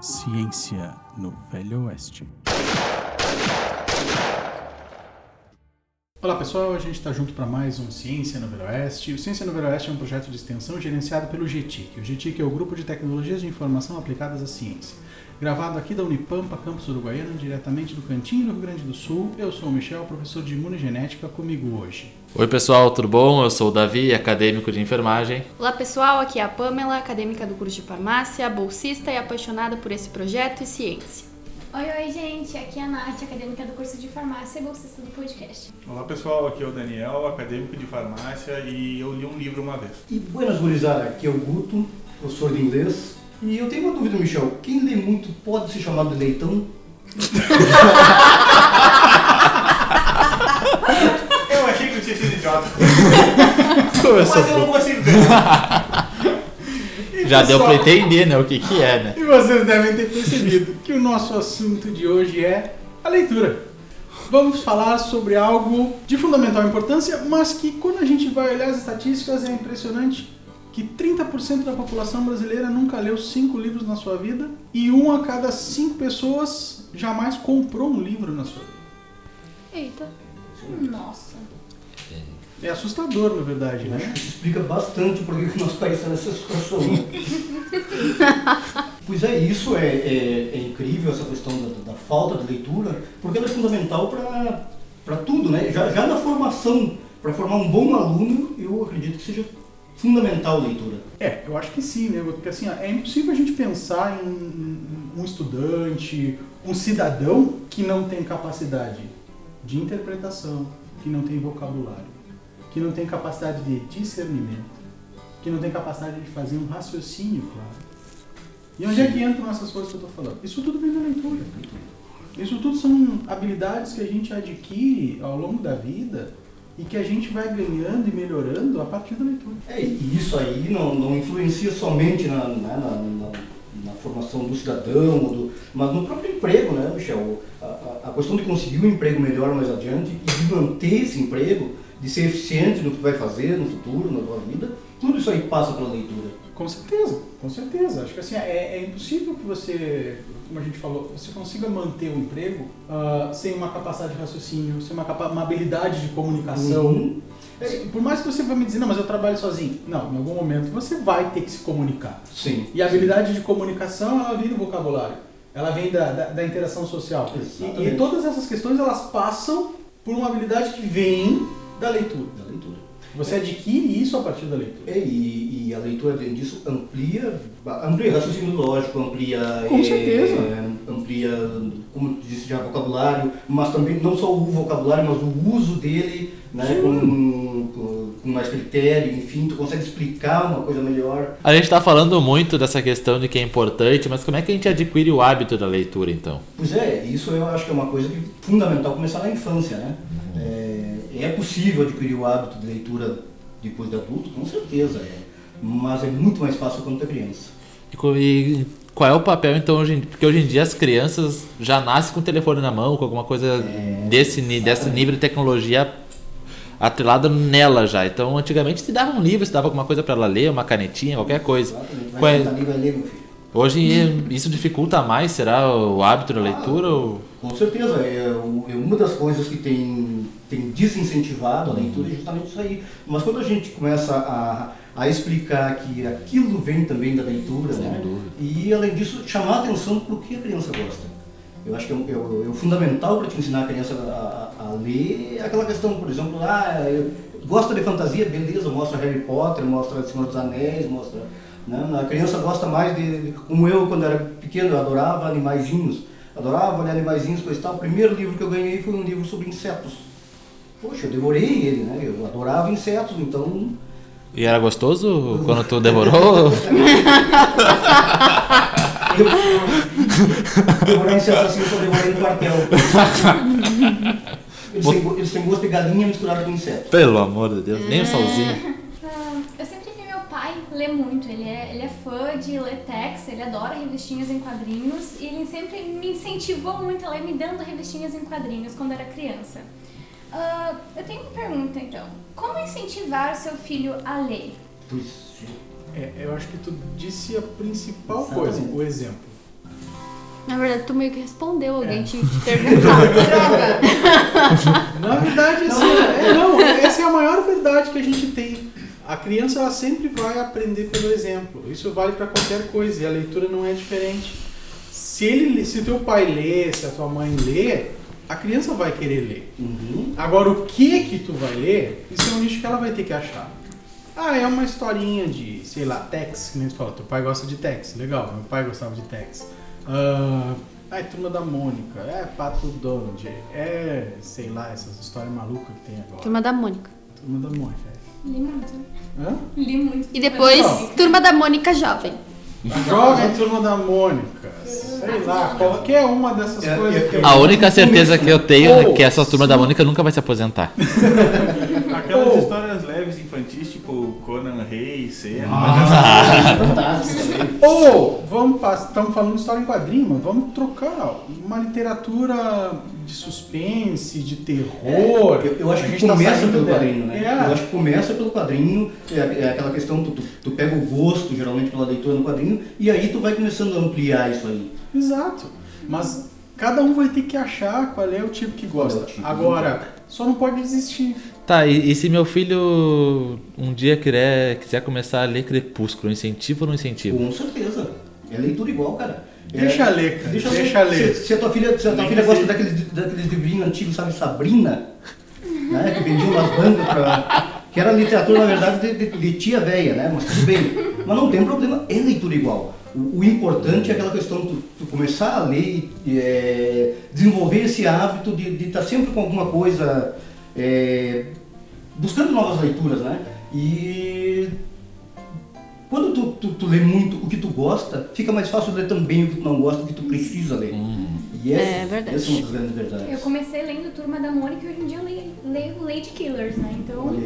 Ciência no Velho Oeste. Olá pessoal, a gente está junto para mais um Ciência no Velho Oeste. O Ciência no Velho Oeste é um projeto de extensão gerenciado pelo GTIC. O GTIC é o Grupo de Tecnologias de Informação Aplicadas à Ciência. Gravado aqui da Unipampa, campus uruguaiano, diretamente do Cantinho do Rio Grande do Sul. Eu sou o Michel, professor de Imunogenética, comigo hoje. Oi pessoal, tudo bom? Eu sou o Davi, acadêmico de enfermagem. Olá pessoal, aqui é a Pamela, acadêmica do curso de farmácia, bolsista e apaixonada por esse projeto e ciência. Oi, oi, gente. Aqui é a Nath, acadêmica do curso de farmácia e bolsista do podcast. Olá, pessoal. Aqui é o Daniel, acadêmico de farmácia e eu li um livro uma vez. E buenas gurizada, aqui é o Guto, professor de inglês. E eu tenho uma dúvida, Michel. Quem lê muito pode ser chamado de leitão? Eu achei que eu tinha sido idiota. Mas eu não consigo. Já deu pra entender, né, o que que é, né? E vocês devem ter percebido que o nosso assunto de hoje é a leitura. Vamos falar sobre algo de fundamental importância, mas que quando a gente vai olhar as estatísticas é impressionante que 30% da população brasileira nunca leu cinco livros na sua vida e um a cada cinco pessoas jamais comprou um livro na sua vida. Eita. Nossa. É assustador, na verdade, Eu acho né? que isso explica bastante por que que o nosso país está nessa situação. né? pois é, isso é, é- é incrível, essa questão da, da falta de leitura, porque ela é fundamental para tudo, né? Já, já na formação, para formar um bom aluno, eu acredito que seja fundamental a leitura. É, eu acho que sim, né? Porque assim, é impossível a gente pensar em um estudante, um cidadão que não tem capacidade de interpretação, que não tem vocabulário, que não tem capacidade de discernimento, que não tem capacidade de fazer um raciocínio claro. E onde é que entram essas coisas que eu estou falando? Isso tudo vem da leitura. Isso tudo são habilidades que a gente adquire ao longo da vida e que a gente vai ganhando e melhorando a partir da leitura. É, e isso aí não, não influencia somente na, né, na, na- na formação do cidadão, do- mas no próprio emprego, né, Michel? A, a- a questão de conseguir um emprego melhor mais adiante e de manter esse emprego, de ser eficiente no que vai fazer no futuro, na tua vida, tudo isso aí passa pela leitura. Com certeza, com certeza. Acho que assim, é, é impossível que você, como a gente falou, você consiga manter um emprego ah, sem uma capacidade de raciocínio, sem uma, uma habilidade de comunicação. Uhum. É, Por mais que você vá me dizer, não, mas eu trabalho sozinho. Não, em algum momento você vai ter que se comunicar. Sim. E a habilidade de comunicação, ela vem do vocabulário. Ela vem da, da, da interação social. E, e todas essas questões, elas passam por uma habilidade que vem da leitura. Da leitura. Você adquire isso a partir da leitura. É, e, e a leitura dentro disso amplia, amplia raciocínio lógico, amplia, Com é, certeza. amplia, como tu disse já, vocabulário, mas também não só o vocabulário, mas o uso dele, né, com, com, com mais critério, enfim, tu consegue explicar uma coisa melhor. A gente tá falando muito dessa questão de que é importante, mas como é que a gente adquire o hábito da leitura, então? Pois é, isso eu acho que é uma coisa que é fundamental começar na infância, né? É, é possível adquirir o hábito de leitura depois de adulto, com certeza é, mas é muito mais fácil quando é criança. E qual é o papel, então, hoje em, porque hoje em dia as crianças já nascem com o telefone na mão, com alguma coisa É, desse, desse nível de tecnologia atrelada nela já. Então, antigamente se dava um livro, se dava alguma coisa para ela ler, uma canetinha, qualquer coisa. Exatamente. Qual é- filho. Hoje isso dificulta mais, será o hábito da leitura? Ou... Com certeza, é, é uma das coisas que tem, tem desincentivado a leitura é justamente isso aí. Mas quando a gente começa a, a explicar que aquilo vem também da leitura, Sem né? dúvida. e além disso, chamar a atenção para o que a criança gosta. Eu acho que é, o- é é fundamental para te ensinar a criança a, a- a ler aquela questão, por exemplo, ah, gosta de fantasia, beleza, mostra Harry Potter, mostra Senhor dos Anéis, mostra. Né? A criança gosta mais de, de- como eu quando era pequeno, eu adorava animaizinhos, adorava olhar animaizinhos, coisa e tal. O primeiro livro que eu ganhei foi um livro sobre insetos. Poxa, eu devorei ele, né? Eu adorava insetos, então E era gostoso quando tu devorou? Eu devorar insetos assim, eu só devorei no quartel. Eles têm, go- eles têm gosto de galinha misturado com inseto. Pelo amor de Deus, nem o solzinho. Ah, eu sempre vi ler muito. Ele é, ele é fã de Letex, ele adora revistinhas em quadrinhos e ele sempre me incentivou muito a ler, me dando revistinhas em quadrinhos quando era criança. Ah, eu tenho uma pergunta então. Como incentivar o seu filho a ler? Pois, É, eu acho que tu disse a principal coisa, o exemplo. Na verdade, tu meio que respondeu, alguém É. te perguntar. Droga! Na verdade, assim, é, não, essa é a maior verdade que a gente tem. A criança ela sempre vai aprender pelo exemplo. Isso vale para qualquer coisa e a leitura não é diferente. Se ele, se teu pai lê, se a tua mãe lê, a criança vai querer ler. Uhum. Agora, o que que tu vai ler, isso é um nicho que ela vai ter que achar. Ah, é uma historinha de, sei lá, Tex, que nem tu falou. Teu pai gosta de Tex, legal, meu pai gostava de Tex. Ah, é Turma da Mônica, é Pato Donald, é, sei lá, essas histórias malucas que tem agora. Turma da Mônica. Turma da Mônica. Li muito. Hã? Li muito. E depois, Turma da Mônica Jovem. Jovem Turma da Mônica, sei lá, qualquer uma dessas É, coisas é, que é. eu... A única certeza que eu tenho é que essa turma da Mônica nunca vai se aposentar. Aquelas histórias leves infantis, Rei. Ah, fantástico. Ou, vamos passar, estamos falando de história em quadrinho, mas vamos trocar uma literatura de suspense, de terror. Eu, eu acho A que gente tá começa saindo pelo dela. quadrinho, né? É. Eu acho que começa pelo quadrinho, é, é aquela questão, tu, tu, tu pega o gosto, geralmente, pela leitura no quadrinho, e aí tu vai começando a ampliar isso aí. Exato. Mas cada um vai ter que achar qual é o tipo que gosta. É tipo, Agora, só não pode desistir. Tá, e, e se meu filho um dia quiser, quiser começar a ler Crepúsculo, incentivo ou não incentivo? Com certeza. É leitura igual, cara. É- Deixa ler, cara. Deixa, Deixa ler. Se, se a tua filha, se a tua Nem filha gosta daqueles, daqueles livrinhos antigos, sabe, Sabrina, né, que vendiam nas bancas, pra, que era literatura, na verdade, de, de- de tia velha, né, mas tudo bem. Mas não tem problema, é leitura igual. O, o importante é aquela questão de tu, tu começar a ler, e, é, desenvolver esse hábito de estar sempre com alguma coisa, é, buscando novas leituras, né, e quando tu, tu, tu lê muito o que tu gosta, fica mais fácil ler também o que tu não gosta, o que tu precisa ler. E essa, É verdade. essa é uma das grandes verdades. Eu comecei lendo Turma da Mônica e hoje em dia eu leio, leio Lady Killers, né? Então.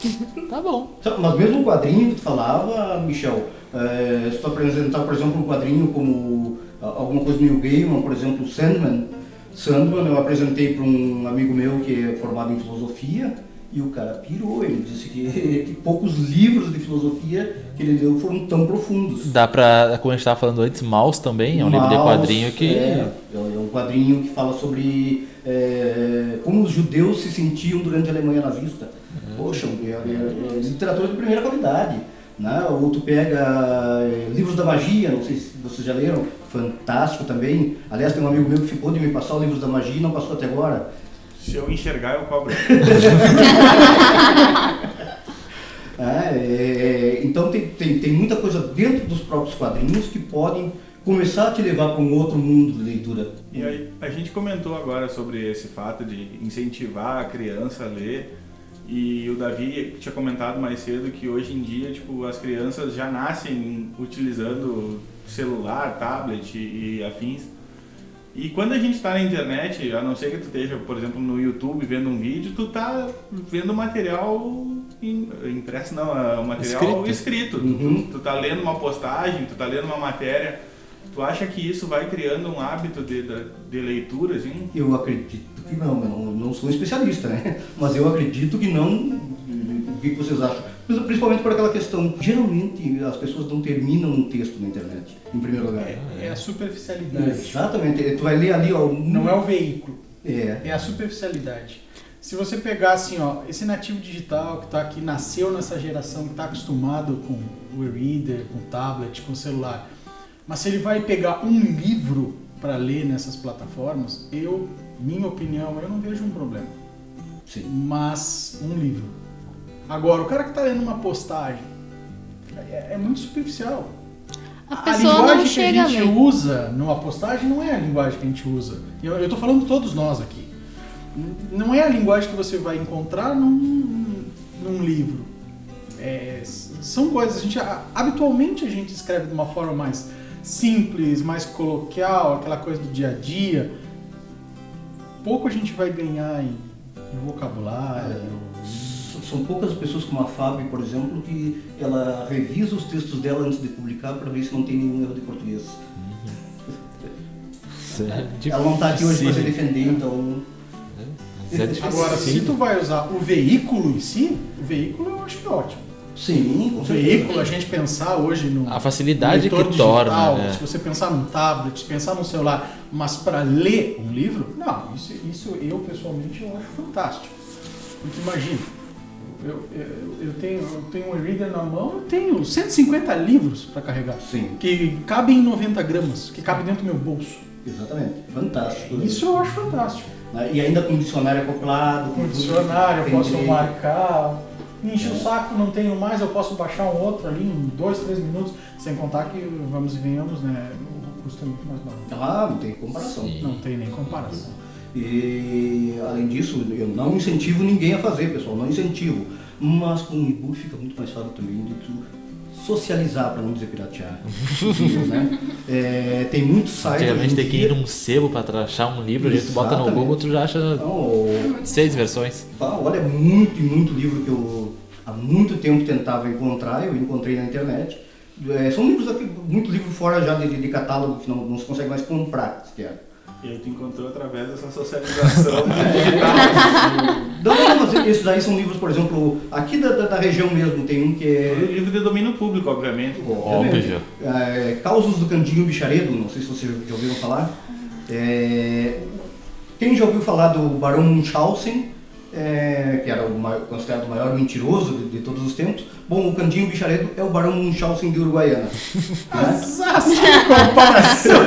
Tá bom. Mas mesmo o quadrinho que tu falava, Michel, é, se tu apresentar, por exemplo, um quadrinho como ah, alguma coisa do Neil Gaiman, por exemplo, Sandman. Sandman eu apresentei para um amigo meu que é formado em filosofia e o cara pirou, ele disse que, que poucos livros de filosofia que ele leu foram tão profundos. Dá pra, como a gente tava falando antes, Maus também, é um livro de Maus, quadrinho que. É, é um quadrinho que fala sobre é, como os judeus se sentiam durante a Alemanha nazista. Poxa, é, é- é literatura de primeira qualidade. Né? Ou tu pega é, livros da magia, não sei se vocês já leram, fantástico também. Aliás, tem um amigo meu que ficou de me passar os livros da magia e não passou até agora. Se eu enxergar, eu cobro. É, é, então tem, tem, tem muita coisa dentro dos próprios quadrinhos que podem começar a te levar para um outro mundo de leitura. E aí, a gente comentou agora sobre esse fato de incentivar a criança a ler. E o Davi tinha comentado mais cedo que hoje em dia, tipo, as crianças já nascem utilizando celular, tablet e, afins. E quando a gente está na internet, a não ser que tu esteja, por exemplo, no YouTube vendo um vídeo, tu tá vendo material im- impresso, não, é um material Escrito. escrito. Uhum. Tu, tu tá lendo uma postagem, tu tá lendo uma matéria. Tu acha que isso vai criando um hábito de, de, de leitura, assim? Eu acredito que não, eu não, não sou especialista, né? Mas eu acredito que não. O que vocês acham? Principalmente por aquela questão. Geralmente as pessoas não terminam um texto na internet, em primeiro lugar. É a superficialidade. Exatamente. Tu vai ler ali, ó. um- Não é o veículo, É. é a superficialidade. Se você pegar assim, ó, esse nativo digital que tá aqui, nasceu nessa geração, que tá acostumado com o e-reader, com tablet, com celular, mas se ele vai pegar um livro para ler nessas plataformas, eu, minha opinião, eu não vejo um problema. Sim. Mas um livro. Agora, o cara que tá lendo uma postagem é, é muito superficial. A pessoa não linguagem chega que a a gente usa numa postagem não é a linguagem que a gente usa. Eu, eu tô falando todos nós aqui. Não é a linguagem que você vai encontrar num, num livro. É, são coisas, a gente, a- habitualmente a gente escreve de uma forma mais simples, mais coloquial, aquela coisa do dia a dia. Pouco a gente vai ganhar em, em vocabulário. S- São poucas pessoas como a Fábio, por exemplo, que ela revisa os textos dela antes de publicar para ver se não tem nenhum erro de português. Ela não está aqui hoje para se defender, então. Isso é difícil. Agora, se tu vai usar o veículo em si, o veículo eu acho que é ótimo. Sim, com O veículo, a gente pensar hoje no. A facilidade que digital, torna, né? Se você pensar num tablet, se pensar no celular, mas para ler um livro, não, isso, isso eu pessoalmente eu acho fantástico. Porque imagina, eu, eu, eu tenho, eu tenho um e-reader na mão, eu tenho 150 livros para carregar. Sim, Que cabem em 90 gramas, que cabem dentro do meu bolso. exatamente. Fantástico. Isso eu acho fantástico. E ainda com dicionário acoplado. Com dicionário, eu posso marcar. Me enche É. o saco, não tenho mais, eu posso baixar um outro ali em dois, três minutos, sem contar que, vamos e venhamos, né? O custo é muito mais barato. Ah, não tem comparação. Sim. Não tem nem comparação. E além disso, eu não incentivo ninguém a fazer, pessoal, não incentivo. Mas com o e-book fica muito mais fácil também de tu socializar, para não dizer piratear. livros, né? É, tem muitos sites. Antigamente tem que ir num sebo pra achar um livro, a gente bota no Exatamente. Google, tu já acha Não, o- seis versões. Olha, muito e muito livro que eu há muito tempo tentava encontrar, eu encontrei na internet. É, são livros aqui, muito livro fora já de, de catálogo que não, não se consegue mais comprar, sequer. E aí tu encontrou através dessa socialização digital. Não, não, mas esses daí são livros, por exemplo, aqui da, da, da região mesmo, tem um que É livro de domínio público, obviamente. Óbvio. É, Causos do Candinho Bicharedo, não sei se vocês já ouviram falar. É, quem já ouviu falar do Barão Munchausen, é, que era o maior- considerado o maior mentiroso de, de todos os tempos? Bom, o Candinho Bicharedo é o Barão Munchausen de Uruguaiana. né? comparação!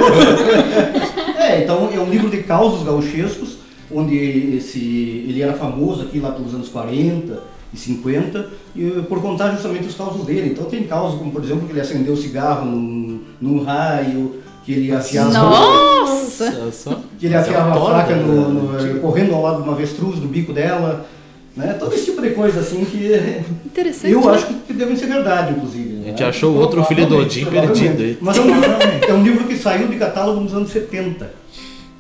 É, então é um livro de causos gauchescos, onde esse, ele era famoso aqui lá pelos anos 40 e 50, e, por contar justamente os causos dele. Então tem causas como, por exemplo, que ele acendeu o cigarro num, num raio, que ele afiava, Nossa! Que ele é afiava uma a faca no, né? no- correndo ao lado de uma avestruz no bico dela. Né? Todo esse tipo de coisa assim que Interessante. eu né? acho que devem ser verdade, inclusive. A né? gente achou outro filho do Odin perdido aí. Mas é um, livro, é um livro que saiu de catálogo nos anos 70.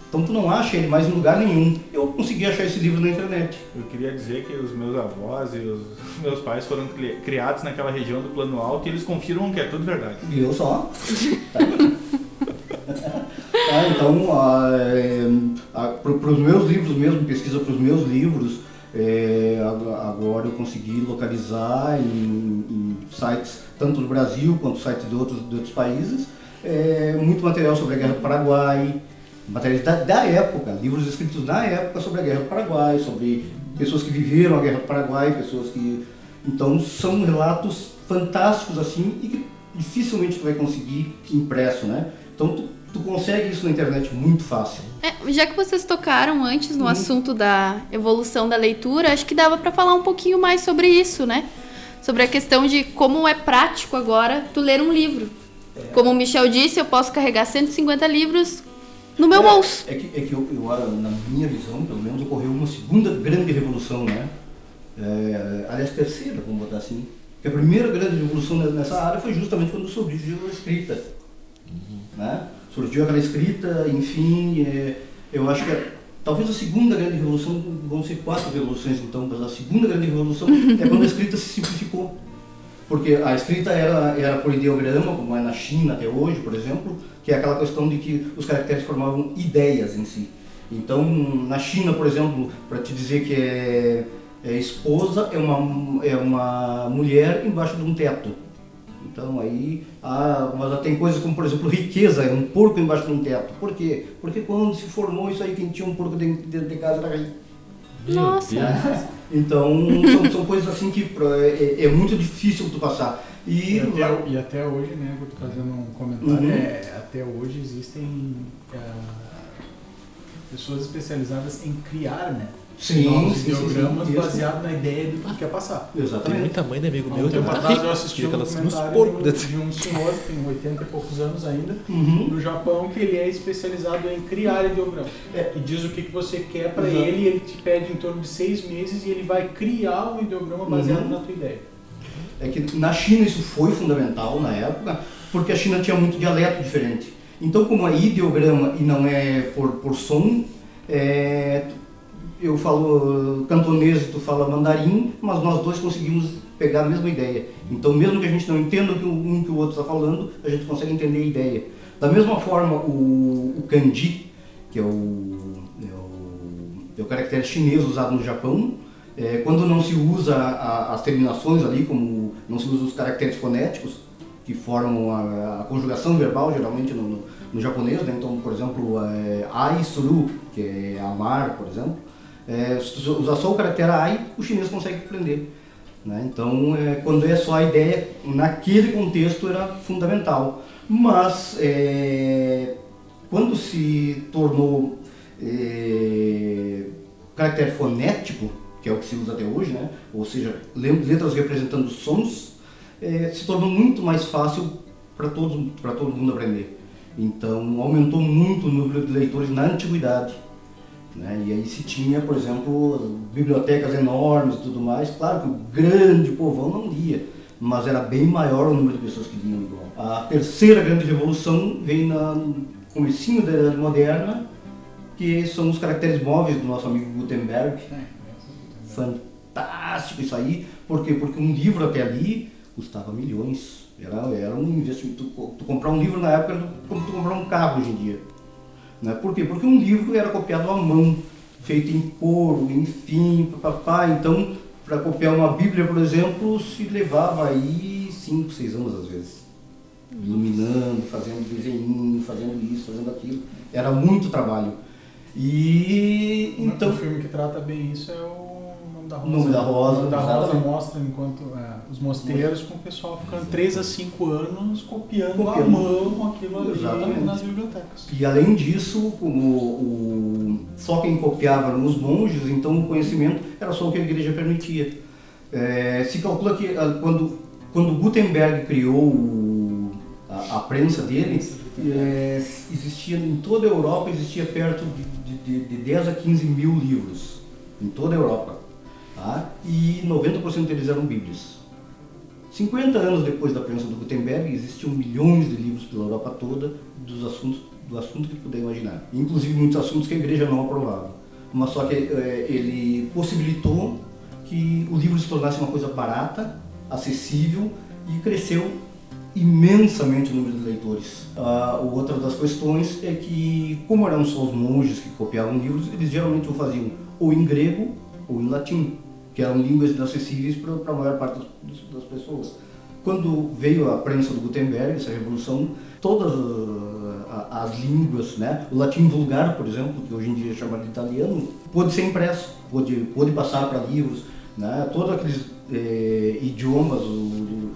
Então tu não acha ele mais em lugar nenhum. Eu consegui achar esse livro na internet. Eu queria dizer que os meus avós e os meus pais foram cri- criados naquela região do plano alto e eles confirmam que é tudo verdade. E eu só. Tá. Tá, então, para os meus livros mesmo, pesquisa para os meus livros, é, ag- agora eu consegui localizar em, em sites tanto do Brasil quanto sites de outros, de outros países, é, muito material sobre a Guerra do Paraguai, materiais da, da época, livros escritos na época sobre a Guerra do Paraguai, sobre pessoas que viveram a Guerra do Paraguai, pessoas que... Então são relatos fantásticos assim e que dificilmente tu vai conseguir impresso, né? Então tu, tu consegue isso na internet muito fácil. É, já que vocês tocaram antes no Uhum. assunto da evolução da leitura, acho que dava pra falar um pouquinho mais sobre isso, né? Sobre a questão de como é prático agora tu ler um livro. Como o Michel disse, eu posso carregar 150 livros no meu É, bolso. É que, é que eu, eu, na minha visão, pelo menos, ocorreu uma segunda grande revolução, né? É, aliás, terceira, vamos botar assim. Porque a primeira grande revolução ne- nessa área foi justamente quando surgiu a escrita. Né? Surgiu aquela escrita, enfim, é, eu acho que a- talvez a segunda grande revolução, vão ser quatro revoluções então, mas a segunda grande revolução é quando a escrita se simplificou. Porque a escrita era, era por ideograma, como é na China até hoje, por exemplo, que é aquela questão de que os caracteres formavam ideias em si. Então, na China, por exemplo, para te dizer que é, é esposa, é uma, é uma mulher embaixo de um teto. Então aí, ah, mas tem coisas como, por exemplo, riqueza, é um porco embaixo de um teto. Por quê? Porque quando se formou isso aí, quem tinha um porco dentro dentro de casa era rico. Nossa. Deus. Então, são, são coisas assim que pra- é, é muito difícil tu passar. E, E até, e até hoje, né, tô fazendo um comentário, Uhum. é, até hoje existem é, pessoas especializadas em criar, né, sim, novos sim, sim, sim, ideogramas isso. baseado na ideia do que tu quer passar. Tem Exatamente. muita mãe de amigo Há meu um que tempo atrás rico. eu assisti um aquelas- nos porcos de, um senhor, que tem 80 e poucos anos ainda, Uhum. no Japão, que ele é especializado em criar ideogramas. É. E diz o que, que você quer para ele, e ele te pede em torno de seis meses e ele vai criar um ideograma baseado Uhum. na tua ideia. É que na China isso foi fundamental na época, porque a China tinha muito dialeto diferente. Então, como é ideograma e não é por, por som, é, eu falo cantonês e tu fala mandarim, mas nós dois conseguimos pegar a mesma ideia. Então, mesmo que a gente não entenda o que um que o outro está falando, a gente consegue entender a ideia. Da mesma forma, o, o kanji, que é o, é o, é o caractere chinês usado no Japão, É, quando não se usa a, as terminações ali, como não se usa os caracteres fonéticos, que formam a, a conjugação verbal, geralmente no, no, no japonês, né? então, por exemplo, é, ai suru, que é amar, por exemplo, é, usar só o caractere ai, o chinês consegue aprender. Né? Então, é, quando é só a ideia, naquele contexto era fundamental. Mas, é, quando se tornou é, caractere fonético, que é o que se usa até hoje, né? ou seja, letras representando sons, é, se tornou muito mais fácil para todo mundo aprender. Então, aumentou muito o número de leitores na antiguidade. Né? E aí se tinha, por exemplo, bibliotecas enormes e tudo mais. Claro que o grande povão não lia, mas era bem maior o número de pessoas que liam igual. A terceira grande revolução vem no comecinho da Idade Moderna, que são os caracteres móveis do nosso amigo Gutenberg. Fantástico isso aí. Por quê? Porque um livro até ali custava milhões. Era, era um investimento. Tu, tu comprar um livro na época era como tu comprar um carro hoje em dia. Né? Por quê? Porque um livro era copiado à mão, feito em couro, enfim, papapá. Então, para copiar uma Bíblia, por exemplo, se levava aí 5, 6 anos às vezes. Iluminando, fazendo desenho, fazendo isso, fazendo aquilo. Era muito trabalho. E então. O filme que trata bem isso é o Nome da Rosa. Nome da Rosa, Nome da Rosa mostra enquanto é, os mosteiros com o pessoal ficando 3 a 5 anos copiando, à Copiando. mão aquilo ali Exatamente. nas bibliotecas. E além disso, como o, só quem copiava eram os monges, então o conhecimento era só o que a igreja permitia. É, se calcula que ah, quando, quando Gutenberg criou a, a prensa dele, é, existia em toda a Europa existia perto de, de, de 10 a 15 mil livros, em toda a Europa. Tá? E 90% deles eram bíblias. 50 anos depois da prensa do Gutenberg, existiam milhões de livros pela Europa toda dos assuntos, do assunto que puder imaginar. Inclusive muitos assuntos que a igreja não aprovava. Mas só que eh, ele possibilitou que o livro se tornasse uma coisa barata, acessível e cresceu imensamente o número de leitores. Ah, outra das questões é que, como eram só os monges que copiavam livros, eles geralmente o faziam ou em grego ou em latim, que eram línguas acessíveis para a maior parte das, das pessoas. Quando veio a prensa do Gutenberg, essa revolução, todas ah, as línguas, né, o latim vulgar, por exemplo, que hoje em dia é chamado de italiano, pôde ser impresso, pôde, pôde passar para livros, né, todos aqueles eh, idiomas, o, o-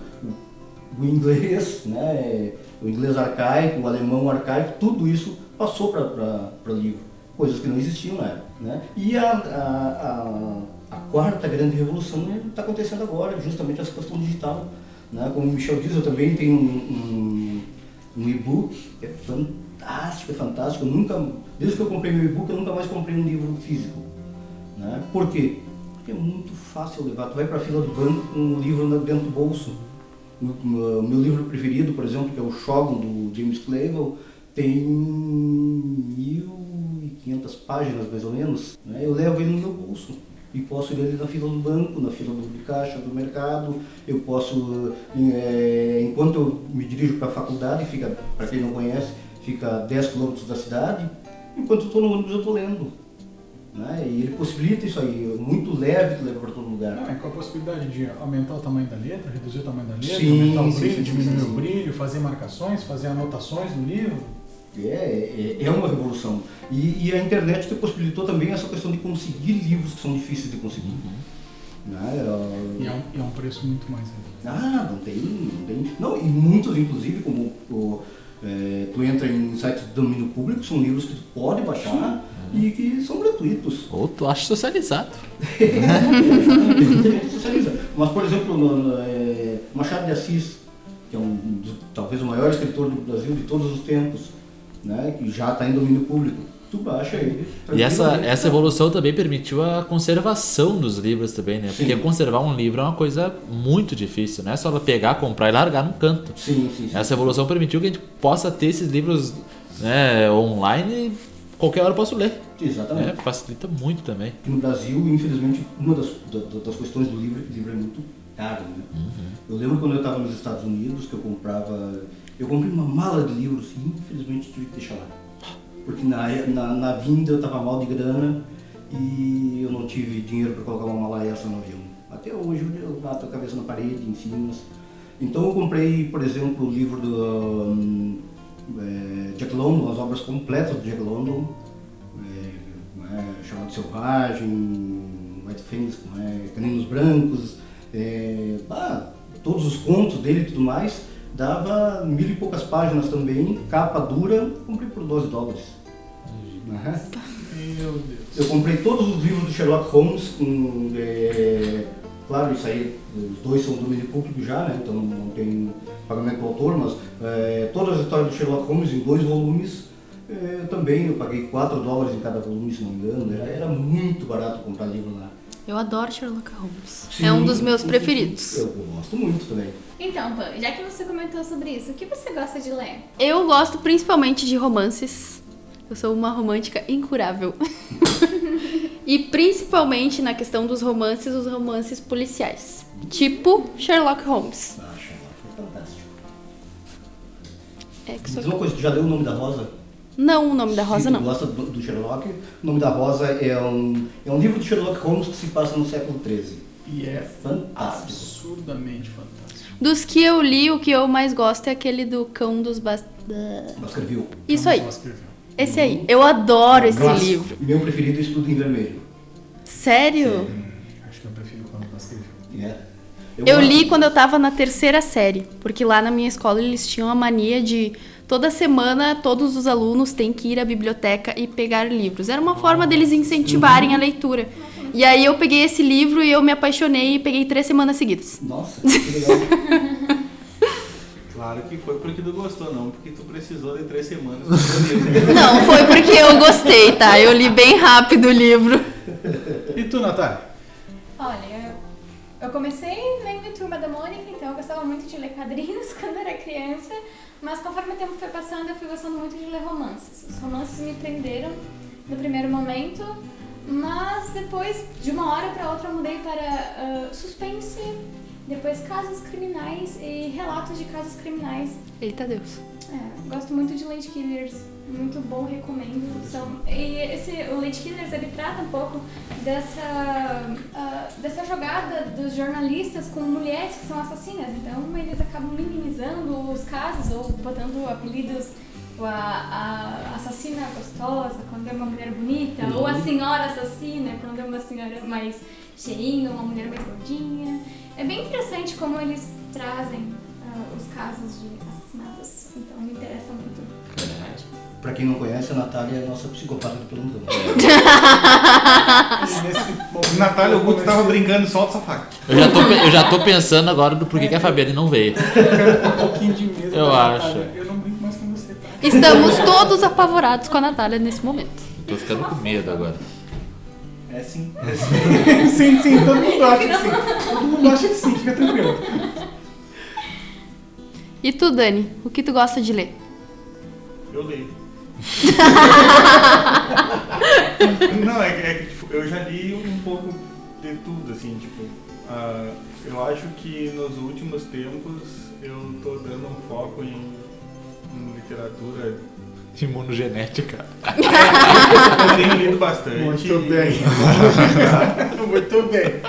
o inglês, né, o inglês arcaico, o alemão arcaico, tudo isso passou para livro, coisas que não existiam na época. Né? E a, a, a, a quarta grande revolução está acontecendo agora, justamente essa questão digital. Né? Como o Michel diz, eu também tenho um, um, um e-book, é fantástico, é fantástico. Eu nunca, desde que eu comprei meu e-book, eu nunca mais comprei um livro físico. Né? Por quê? Porque é muito fácil levar. Tu vai para a fila do banco com um livro dentro do bolso. O meu livro preferido, por exemplo, que é o Shogun, do James Clavell, tem 1.500 páginas, mais ou menos. Né? Eu levo ele no meu bolso e posso ler ele na fila do banco, na fila do, caixa do mercado. Eu posso, eh, enquanto eu me dirijo para a faculdade, fica, para quem não conhece, fica a 10 quilômetros da cidade, enquanto eu estou no ônibus eu estou lendo. Né? E ele possibilita isso aí, é muito leve que leva para todo lugar. Não, é com a possibilidade de aumentar o tamanho da letra, reduzir o tamanho da letra, Sim, aumentar o brilho, sim, diminuir sim, o sim. brilho, fazer marcações, fazer anotações no livro. É, é, é uma revolução. E, e a internet te possibilitou também essa questão de conseguir livros que são difíceis de conseguir. Né? E é um, é um preço muito mais elevado. Ah, não tem, não tem. Não, e muitos, inclusive, como o, é, tu entra em sites de domínio público, são livros que tu pode baixar e que são gratuitos. Ou tu acha socializado. Socializa. Mas, por exemplo, no, no, é, Machado de Assis, que é um talvez o maior escritor do Brasil de todos os tempos, né, que já está em domínio público, tu baixa ele. E essa, tranquilamente, essa tá? evolução também permitiu a conservação dos livros também, né? Porque Sim. conservar um livro é uma coisa muito difícil, não é só pegar, comprar e largar num canto. Sim, sim, sim. Essa evolução permitiu que a gente possa ter esses livros né, online e qualquer hora eu posso ler. Exatamente. né? Facilita muito também. No Brasil, infelizmente, uma das, da- das questões do livro é que o livro é muito caro. Né? Uhum. Eu lembro quando eu estava nos Estados Unidos que eu comprava. Eu comprei uma mala de livros e infelizmente tive que deixar lá. Porque na, na, na vinda eu estava mal de grana e eu não tive dinheiro para colocar uma mala extra no avião. Até hoje eu bato a cabeça na parede, em filmes. Então eu comprei, por exemplo, o livro do hum, é, Jack London, as obras completas do Jack London, é, é, Chamado Selvagem, White Phoenix, é, Caninos Brancos, é, ah, todos os contos dele e tudo mais, dava mil e poucas páginas também, capa dura, comprei por 12 dólares. Aham. Meu Deus. Eu comprei todos os livros do Sherlock Holmes, com, é, claro, isso aí, os dois são domínio público já, né, então não tem pagamento do autor, mas é, todas as histórias do Sherlock Holmes em dois volumes, é, também eu paguei 4 dólares em cada volume, se não me engano, era, era muito barato comprar livro lá. Eu adoro Sherlock Holmes. Sim, é um dos meus sim, preferidos. Eu gosto muito também. Então, Pan, já que você comentou sobre isso, o que você gosta de ler? Eu gosto principalmente de romances. Eu sou uma romântica incurável. e principalmente na questão dos romances, os romances policiais. Tipo Sherlock Holmes. Ah, Sherlock foi fantástico. É que Diz sou... uma coisa, tu já deu o nome da Rosa? Não, o nome da Rosa não. gosta do, do Sherlock, o nome da Rosa é um, é um livro de Sherlock Holmes que se passa no século XIII. E É é fantástico. absurdamente fantástico. Dos que eu li, o que eu mais gosto é aquele do Cão dos Bast... Baskerville. Isso aí. Esse aí. Eu adoro esse Nossa, livro. Meu preferido é Estudo em Vermelho. Sério? Acho Eu gosto- li quando eu tava na terceira série, porque lá na minha escola eles tinham a mania de toda semana todos os alunos têm que ir à biblioteca e pegar livros. Era uma forma deles incentivarem a leitura. E aí eu peguei esse livro e eu me apaixonei e peguei três semanas seguidas. Nossa, que legal. Claro que foi porque tu gostou, não porque tu precisou de três semanas. Não, foi porque eu gostei, tá? Eu li bem rápido o livro. E tu, Natália? Olha, eu, comecei lendo Turma da Mônica, então eu gostava muito de ler quadrinhos quando era criança, mas conforme o tempo foi passando, eu fui gostando muito de ler romances. Os romances me prenderam no primeiro momento, mas depois, de uma hora para outra, eu mudei para ah, suspense, depois casos criminais e relatos de casos criminais. Eita Deus. É, gosto muito de Lady Killers, muito bom, recomendo. São, e esse, o Lady Killers ele trata um pouco dessa, ah, dessa jogada dos jornalistas com mulheres que são assassinas. Então eles acabam minimizando os casos ou botando apelidos. A, a assassina gostosa quando é uma mulher bonita, ou a senhora assassina quando é uma senhora mais cheinha, uma mulher mais gordinha. É bem interessante como eles trazem ah, os casos de assassinatos. Então me interessa muito. Pra quem não conhece, a Natália é a nossa psicopata do plantão. E nesse momento Natália, o eu Guto tava brincando, solta essa faca. Eu já tô, eu já tô pensando agora do porquê que a Fabiane não veio. com um pouquinho de medo. Eu acho. Natália. Eu não brinco mais com você, tá? Estamos todos apavorados com a Natália nesse momento. Tô ficando com medo agora. É sim. sim, sim, todo mundo acha que sim. Todo mundo acha que sim, fica tranquilo. E tu, Dani, o que tu gosta de ler? Eu leio. Não, é, que- é que tipo, eu já li um pouco de tudo, assim, tipo, ah, eu acho que nos últimos tempos eu tô dando um foco em, em literatura. Imunogenética. Eu tenho lido bastante. Muito bem. Muito bem.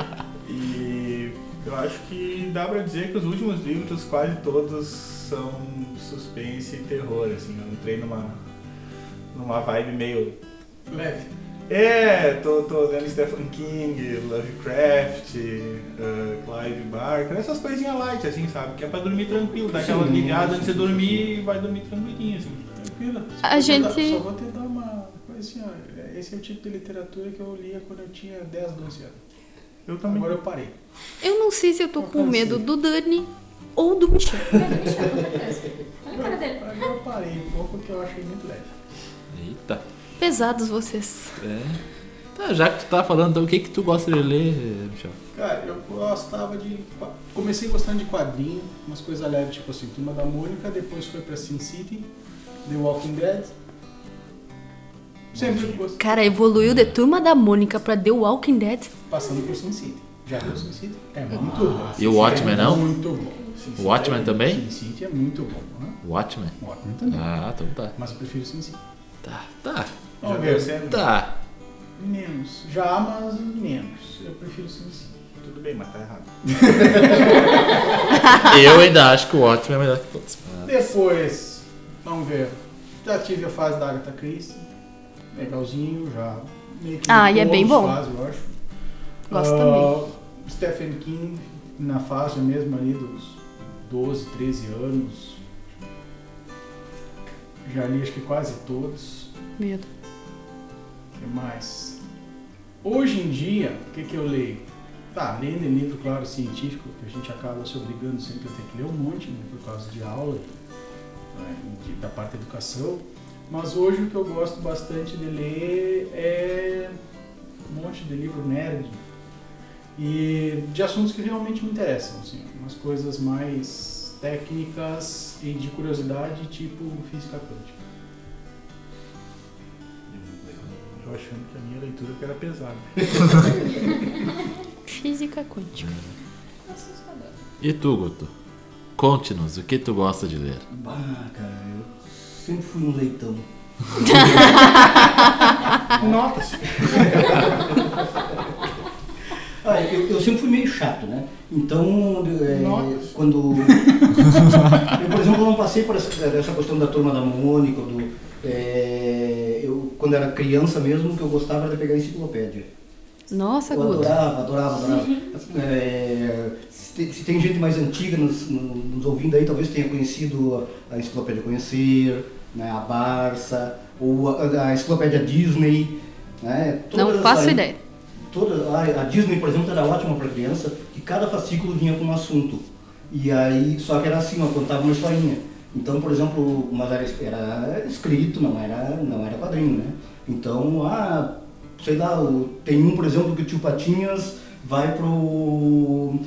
E eu acho que dá pra dizer que os últimos livros, quase todos, são suspense e terror, assim. Eu entrei numa, numa vibe meio Leve. É, tô, tô lendo Stephen King, Lovecraft, uh, Clive Barker, essas coisinhas light, assim, sabe? Que é pra dormir tranquilo, dá aquela ligada antes de sim, dormir e vai dormir tranquilinho, assim. Tranquilo. A Só vou gente- dar- Só vou te dar uma coisa assim, ó. Esse é o tipo de literatura que eu lia quando eu tinha 10, 12 anos. Eu também. Agora eu parei. Eu não sei se eu tô Eu com medo do Dani ou do Michel. Do Michel, com certeza. Olha a cara dele. Agora eu parei um pouco porque eu achei muito leve. Eita. Pesados vocês. É. Tá, já que tu tá falando, então, o que que tu gosta de ler, Michel? Cara, eu gostava de. Comecei gostando de quadrinho, umas coisas leves, tipo assim, Turma da Mônica, depois foi pra Sin City, The Walking Dead. Sempre gostei. Cara, evoluiu de Turma da Mônica pra The Walking Dead. Passando por Sin City. Já viu Sin City? É muito bom. E o Watchmen, é não? Muito bom. City Watchmen é- também? Sin City é muito bom. Né? Watchmen? Watchmen também. Ah, então tá. Mas eu prefiro Sin City. Tá, tá. Vamos Já ver. viu sendo? Tá. Menos. Já, mas menos. Eu prefiro Sin Tudo bem, mas tá errado. Eu ainda acho que o ótimo é melhor que todos. Depois, vamos ver. Já tive a fase da Agatha Christie. Legalzinho, já. Meio que Ah, e é bem bom. Fase, eu acho. Gosto Ah, também. Stephen King, na faixa mesmo ali dos 12, 13 anos. Já li acho que quase todos. Medo. O que mais? Hoje em dia, o que, que eu leio? Tá, lendo em livro, claro, científico, que a gente acaba se obrigando sempre a ter que ler um monte, né, por causa de aula, né, de- da parte da educação. Mas hoje o que eu gosto bastante de ler é um monte de livro nerd e de assuntos que realmente me interessam, assim, umas coisas mais técnicas e de curiosidade, tipo física quântica. Eu achando que a minha leitura que era pesada. Física quântica. Assustador. E tu, Guto? Conte-nos, o que tu gosta de ler? Bah, cara, eu sempre fui um leitão. Nota-se. Ah, eu, eu sempre fui meio chato, né? Então, é, quando. eu, por exemplo, não passei por essa, essa questão da turma da Mônica, do. é, eu, quando era criança mesmo, o que eu gostava era de pegar enciclopédia. Nossa, Eu Guto. adorava, adorava, adorava. É, se, tem, se tem gente mais antiga nos, no- nos ouvindo aí, talvez tenha conhecido a, a Enciclopédia Conhecer, né, a Barça, ou a, a Enciclopédia Disney. Né, Não faço aí- ideia. Toda, a, Disney, por exemplo, era ótima para criança, que cada fascículo vinha com um assunto. E aí, só que era assim, ó, contava uma historinha. Então, por exemplo, mas era, era escrito, não era, não era quadrinho, né? Então, ah, sei lá, tem um, por exemplo, que o tio Patinhas vai pro.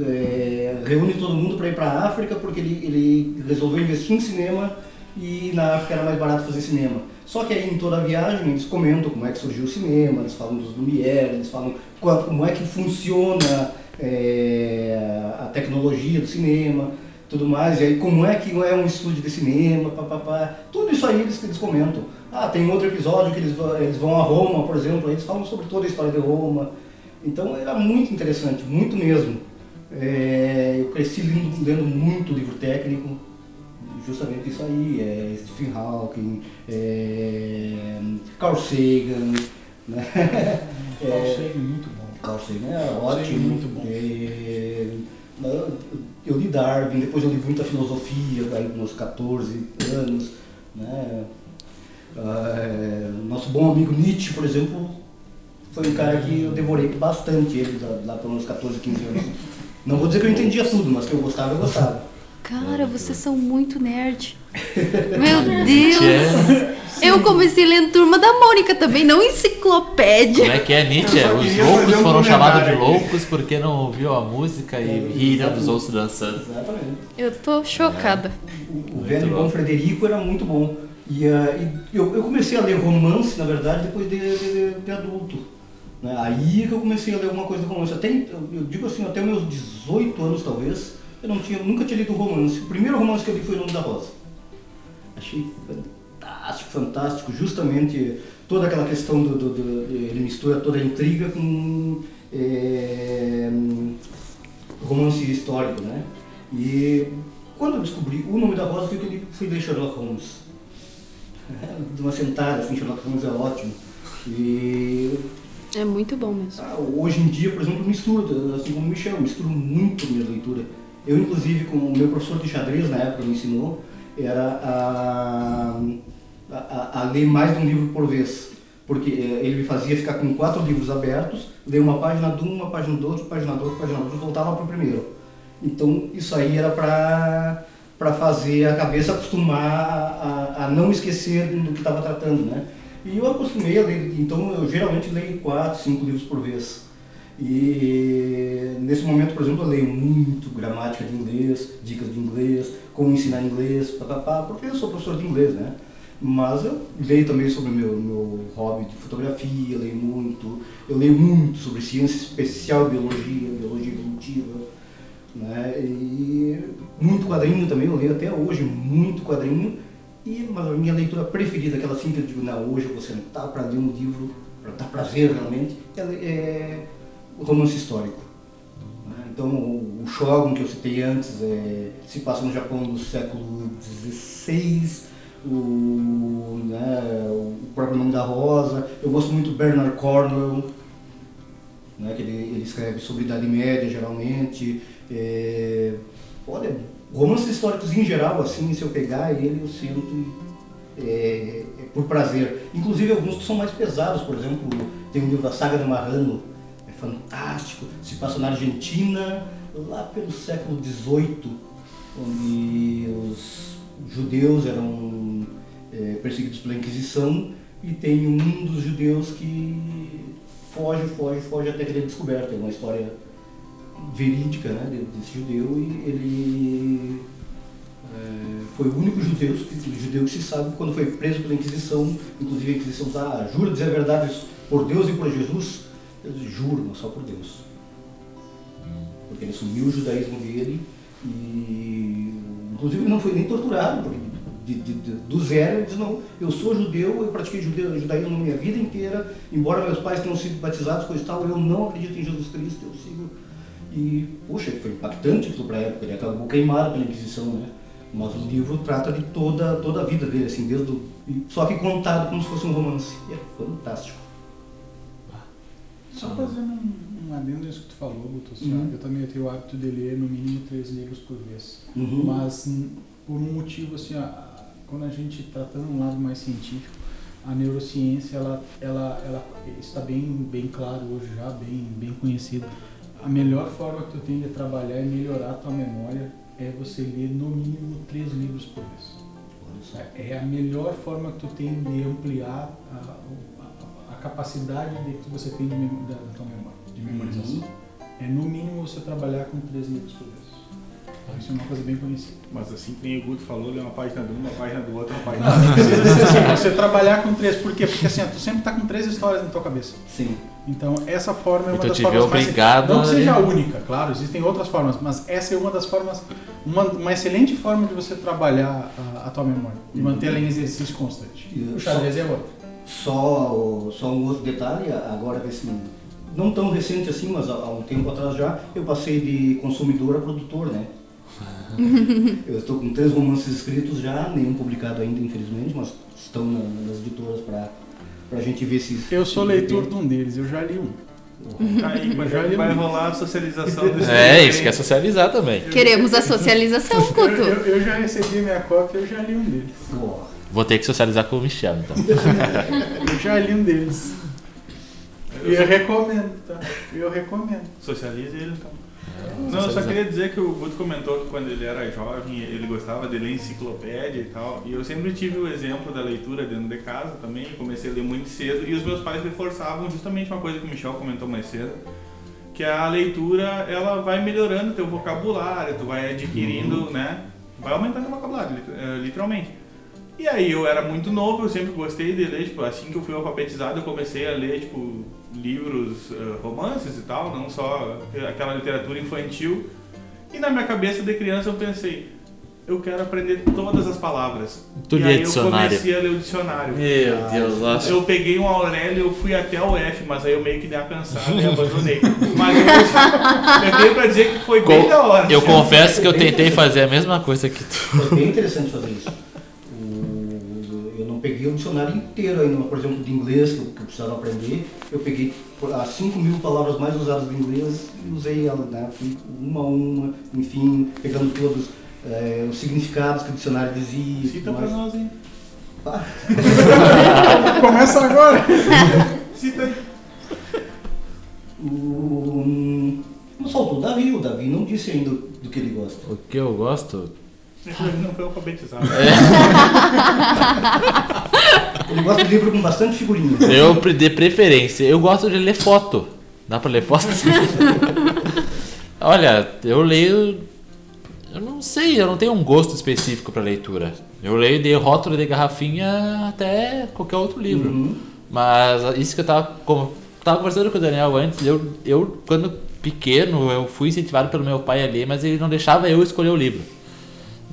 é, reúne todo mundo para ir para a África porque ele, ele resolveu investir em cinema e na África era mais barato fazer cinema. Só que aí em toda a viagem eles comentam como é que surgiu o cinema, eles falam dos Lumière, eles falam como é que funciona é, a tecnologia do cinema, tudo mais, e aí como é que é um estúdio de cinema, papapá, tudo isso aí eles, eles comentam. Ah, tem outro episódio que eles, eles vão a Roma, por exemplo, aí eles falam sobre toda a história de Roma. Então era muito interessante, muito mesmo. É, eu cresci lendo, lendo muito livro técnico, justamente isso aí, é Stephen Hawking, é, Carl Sagan, né? Eu É, sei, muito bom. Carl Sagan é Sagan ótimo. é muito bom. É, eu li Darwin, depois eu li muita filosofia, aí com meus 14 anos. Né? É, nosso bom amigo Nietzsche, por exemplo, foi um cara que eu devorei bastante ele lá, lá pelos meus 14, 15 anos. Não vou dizer que eu entendia tudo, mas que eu gostava, eu gostava. Cara, vocês são muito nerd. Meu Deus! É. Eu comecei lendo Turma da Mônica também, não Como enciclopédia. é que é, Nietzsche? Os loucos foram chamados de loucos porque não ouviu a música É, e riram dos outros dançando. Exatamente. Eu tô chocada. O, o velho bom Frederico era muito bom. E, ah, e eu, eu comecei a ler romance, na verdade, depois de, de- de- de adulto. né? Aí que eu comecei a ler alguma coisa de romance. Até, eu eu digo assim, até meus 18 anos talvez, eu não tinha, nunca tinha lido romance. O primeiro romance que eu li foi O Nome da Rosa. Achei fantástico, fantástico. Justamente toda aquela questão do, do- do- ele mistura toda a intriga com é, romance histórico, né? E quando eu descobri o nome da Rosa foi que eu fui ler Sherlock Holmes. De uma sentada, assim, Sherlock Holmes é ótimo. E É muito bom mesmo. ah, hoje em dia, por exemplo, misturo, assim como o Michel, misturo muito minha leitura. Eu, inclusive, com o meu professor de xadrez na época me ensinou, era a, a, a- a ler mais de um livro por vez. Porque eh, ele me fazia ficar com quatro livros abertos, ler uma página de um, uma página do outro, página do outro, página do outro, voltava para o primeiro. Então, isso aí era para para fazer a cabeça acostumar a, a não esquecer do que estava tratando, né? E eu acostumei a ler, então eu geralmente leio quatro, cinco livros por vez. E nesse momento, por exemplo, eu leio muito gramática de inglês, dicas de inglês, como ensinar inglês, papapá, porque eu sou professor de inglês, né? Mas eu leio também sobre o meu, meu hobby de fotografia, leio muito, eu leio muito sobre ciência especial, biologia, biologia evolutiva, né? E muito quadrinho também, eu leio até hoje muito quadrinho. E mas a minha leitura preferida, aquela assim que eu digo, não, hoje eu vou sentar para ler um livro para dar prazer realmente, é, é romance histórico. né? Então, o Shogun, que eu citei antes, é, se passa no Japão do século XVI, o, né, o próprio nome da Rosa. Eu gosto muito do Bernard Cornwell, né, que ele, ele escreve sobre Idade Média, geralmente. É, olha, romances históricos em geral, assim, se eu pegar ele, eu sinto é, é por prazer. Inclusive alguns que são mais pesados, por exemplo, tem um livro da Saga do Marrano, fantástico, se passa na Argentina, lá pelo século XVIII, onde os judeus eram é, perseguidos pela Inquisição e tem um dos judeus que foge, foge, foge até que ele é descoberto. É uma história verídica né, de- desse judeu e ele é, foi o único judeu, judeu que se sabe quando foi preso pela Inquisição, inclusive a Inquisição tá, jura dizer a verdade por Deus e por Jesus, eu juro, mas só por Deus. Porque ele assumiu o judaísmo dele e inclusive não foi nem torturado, porque de, de- de- do zero ele diz, não, eu sou judeu, eu pratiquei judeu, judaísmo minha vida inteira, embora meus pais tenham sido batizados, coisa e tal, eu não acredito em Jesus Cristo, eu sigo. E, poxa, foi impactante aquilo para a época, ele acabou queimado pela Inquisição, né? Mas o livro trata de toda, toda a vida dele, assim, desde só que contado como se fosse um romance. E é fantástico. Só fazendo um, um adendo nisso que tu falou, Guto, assim, Uhum. eu também tenho o hábito de ler no mínimo três livros por vez. Uhum. Mas hum, por um motivo assim, ó, quando a gente tratando um lado mais científico, a neurociência ela, ela, ela está bem, bem claro hoje já, bem, bem conhecido. A melhor forma que tu tem de trabalhar e melhorar a tua memória é você ler no mínimo três livros por vez. É a melhor forma que tu tem de ampliar a capacidade de que você tem de mem- da, da tua memória, de memorização. É no mínimo você trabalhar com três livros por vez. Isso é uma coisa bem conhecida. Mas assim que nem o Guto falou, lê uma página de um, uma página do outro, uma página do ser assim, você trabalhar com três. Por quê? Porque assim, ó, tu sempre tá com três histórias na tua cabeça. Sim. Então, essa forma é uma tu das formas mais... obrigado Não que a seja a única, claro, existem outras formas, mas essa é uma das formas, uma, uma excelente forma de você trabalhar a, a tua memória e mantê-la em exercício constante. E O só- xadrez é outro. Só, só um outro detalhe, agora assim, não tão recente assim, mas há, há um tempo atrás já, eu passei de consumidor a produtor, né? eu estou com três romances escritos já, nenhum publicado ainda, infelizmente, mas estão na- nas editoras para a gente ver se... Eu sou leitor de um deles, eu já li um. Aí, mas Já vai rolar a socialização desse É, isso quer socializar também. Queremos a socialização, Eu, Guto. eu, eu já recebi minha cópia, eu já li um deles. Pô, Vou ter que socializar com o Michel, então. Eu já li um deles. E eu recomendo, tá? Eu recomendo. Socialize ele então. Não, eu só queria dizer que o Guto comentou que quando ele era jovem ele gostava de ler enciclopédia e tal. E eu sempre tive o exemplo da leitura dentro de casa também. Comecei a ler muito cedo e os meus pais me forçavam justamente uma coisa que o Michel comentou mais cedo. Que a leitura ela vai melhorando teu vocabulário, tu vai adquirindo, né? Vai aumentando o vocabulário, eh, literalmente. E aí eu era muito novo, eu sempre gostei de ler, tipo, assim que eu fui alfabetizado eu comecei a ler, tipo, livros, eh, romances e tal, não só aquela literatura infantil. E na minha cabeça de criança eu pensei, eu quero aprender todas as palavras. Tu e aí eu dicionário. comecei a ler o dicionário. Meu Deus, nossa. Eu peguei um Aurélio, eu fui até o F, mas aí eu meio que dei uma cansada e abandonei. Mas eu, eu tenho pra dizer que foi bem Co- da hora. Eu confesso que eu tentei fazer a mesma coisa que tu. É bem interessante fazer isso. Peguei o dicionário inteiro ainda, por exemplo, de inglês, que eu, que eu precisava aprender. Eu peguei as 5 mil palavras mais usadas do inglês e usei ela, né? Fui uma a uma, enfim, pegando todos eh, os significados que o dicionário dizia. Cita pra nós, hein? Começa agora! Cita aí. O, não faltou o Davi, o Davi não disse ainda do que ele gosta. O que eu gosto? Ele não foi alfabetizado. Ele gosta de livro com bastante figurinha. Eu de preferência. Eu gosto de ler foto. Dá pra ler foto? Olha, eu leio. Eu não sei, eu não tenho um gosto específico pra leitura. Eu leio de rótulo de garrafinha até qualquer outro livro. Uhum. Mas isso que eu tava, como, tava conversando com o Daniel antes, eu, eu, quando pequeno, eu fui incentivado pelo meu pai a ler, mas ele não deixava eu escolher o livro.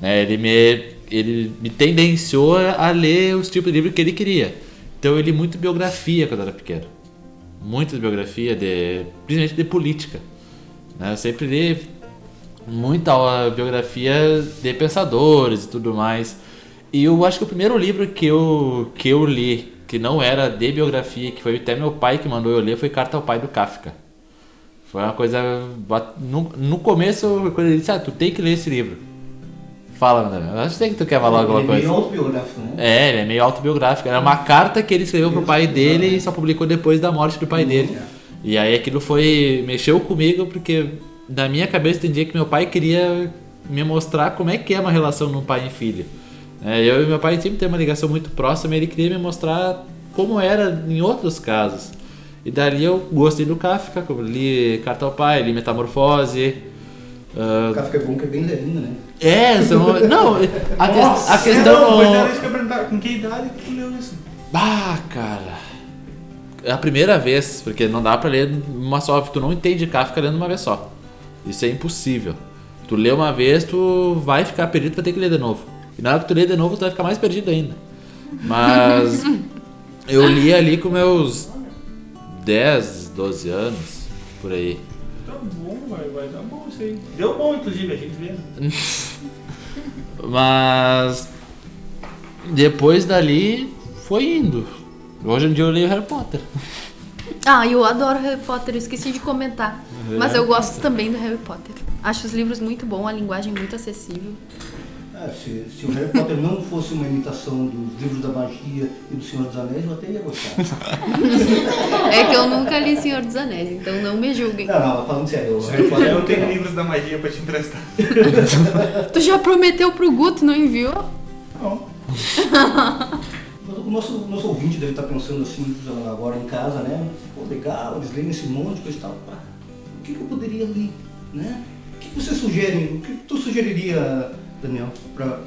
Né, ele, me, ele me tendenciou a ler os tipos de livro que ele queria. Então eu li muito biografia quando era pequeno. muitas biografias, de, principalmente de política. Né? Eu sempre li muita biografia de pensadores e tudo mais. E eu acho que o primeiro livro que eu, que eu li, que não era de biografia, que foi até meu pai que mandou eu ler, foi Carta ao Pai do Kafka. Foi uma coisa. No, no começo, quando ele disse, ah, tu tem que ler esse livro. Fala, André. Acho que tu quer falar alguma ele coisa. É meio autobiográfico, né? É, ele é meio autobiográfico. Era uma carta que ele escreveu pro pai dele e só publicou depois da morte do pai dele. E aí aquilo foi. mexeu comigo porque na minha cabeça tem dia que meu pai queria me mostrar como é que é uma relação no pai e filho. É, eu e meu pai sempre tem uma ligação muito próxima e ele queria me mostrar como era em outros casos. E dali eu gostei do Kafka, li Carta ao Pai, li Metamorfose. O Kafka é bom que é bem levinho, né? É, são, não, a, que- a Não, questão. mas era isso que eu perguntar. Com que idade que tu leu isso? Ah, cara. É a primeira vez, porque não dá pra ler uma só. Tu não entende Kafka lendo uma vez só. Isso é impossível. Tu lê uma vez, tu vai ficar perdido, tu vai ter que ler de novo. E na hora que tu lê de novo, tu vai ficar mais perdido ainda. Mas eu li ali com meus 10, 12 anos, por aí. Bom, vai, vai dar bom isso aí. Deu bom, inclusive, a gente vê. Mas depois dali foi indo. Hoje em dia eu leio Harry Potter. Ah, eu adoro Harry Potter, eu esqueci de comentar. Mas É. eu gosto também do Harry Potter. Acho os livros muito bons, a linguagem muito acessível. Ah, se, se o Harry Potter não fosse uma imitação dos livros da magia e do Senhor dos Anéis, eu até ia gostar. É que eu nunca li Senhor dos Anéis, então não me julguem. Não, não, falando sério, o Harry Potter é Eu tenho livros da magia pra te emprestar. Tu já prometeu pro Guto, não enviou? Não. O nosso, nosso ouvinte deve estar pensando assim, agora em casa, né? Pô, legal, eles leem esse monte de coisa e tal. Pá, o que, que eu poderia ler, né? O que, que você sugere, o que que tu sugeriria, Daniel, para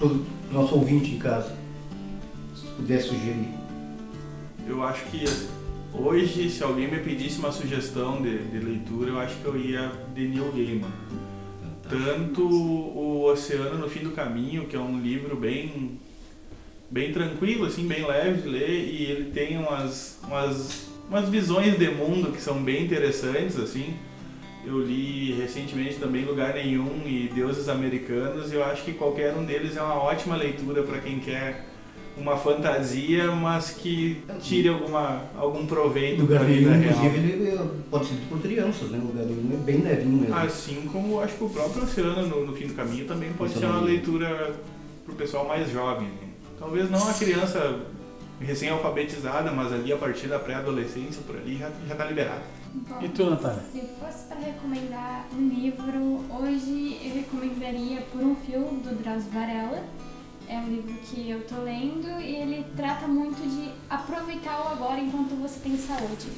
o nosso ouvinte em casa? Se pudesse sugerir. Eu acho que hoje, se alguém me pedisse uma sugestão de, de leitura, eu acho que eu ia de Neil Gaiman. Tanto O Oceano no Fim do Caminho, que é um livro bem bem tranquilo, assim, bem leve de ler, e ele tem umas, umas, umas visões de mundo que são bem interessantes, assim. Eu li recentemente também Lugar Nenhum e Deuses Americanos, e eu acho que qualquer um deles é uma ótima leitura para quem quer uma fantasia, mas que tire alguma, algum proveito Lugar da vida nenhum, real. inclusive, ele pode ser lido por crianças, né? Lugar nenhum é bem levinho mesmo. Assim como acho que o próprio Oceano no, no Fim do Caminho também pode ser Oceano uma no- leitura para o pessoal mais jovem. né? Talvez não a criança recém-alfabetizada, mas ali a partir da pré-adolescência, por ali, já, já tá liberado. Bom, E tu, Natália? Se fosse para recomendar um livro, hoje eu recomendaria Por um Fio, do Drauzio Varela. É um livro que eu tô lendo e ele trata muito de aproveitar o agora enquanto você tem saúde.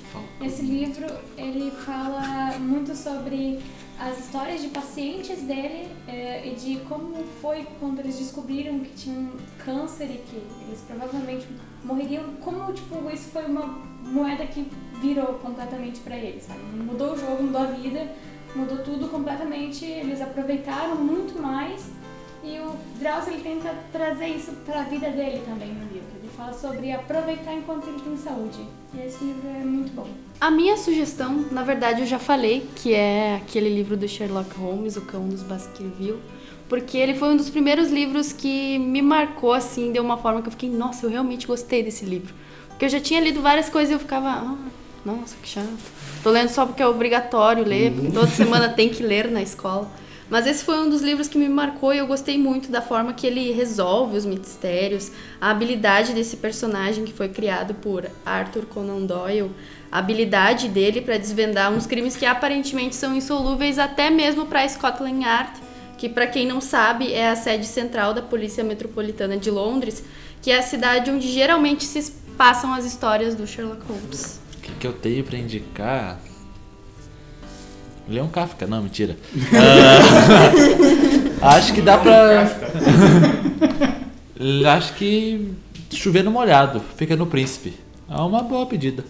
Esse livro, ele fala muito sobre as histórias de pacientes dele eh, e de como foi quando eles descobriram que tinham câncer e que eles provavelmente morreriam, como tipo isso foi uma moeda que virou completamente pra eles, sabe? Mudou o jogo, mudou a vida, mudou tudo completamente, eles aproveitaram muito mais e o Drauzio ele tenta trazer isso pra vida dele também no livro. Ele fala sobre aproveitar enquanto ele tem saúde. E esse livro é muito bom. A minha sugestão, na verdade, eu já falei, que é aquele livro do Sherlock Holmes, O Cão dos Baskerville, porque ele foi um dos primeiros livros que me marcou, assim, de uma forma que eu fiquei, nossa, eu realmente gostei desse livro. Porque eu já tinha lido várias coisas e eu ficava, ah, nossa, que chato. Tô lendo só porque é obrigatório ler, porque toda semana tem que ler na escola. Mas esse foi um dos livros que me marcou e eu gostei muito da forma que ele resolve os mistérios, a habilidade desse personagem que foi criado por Arthur Conan Doyle, a habilidade dele para desvendar uns crimes que aparentemente são insolúveis até mesmo para Scotland Yard, que para quem não sabe é a sede central da Polícia Metropolitana de Londres, que é a cidade onde geralmente se passam as histórias do Sherlock Holmes. O que, que eu tenho pra indicar? Leon Kafka, não, mentira. Ah, acho que dá pra. acho que chover no molhado, fica no príncipe. É uma boa pedida.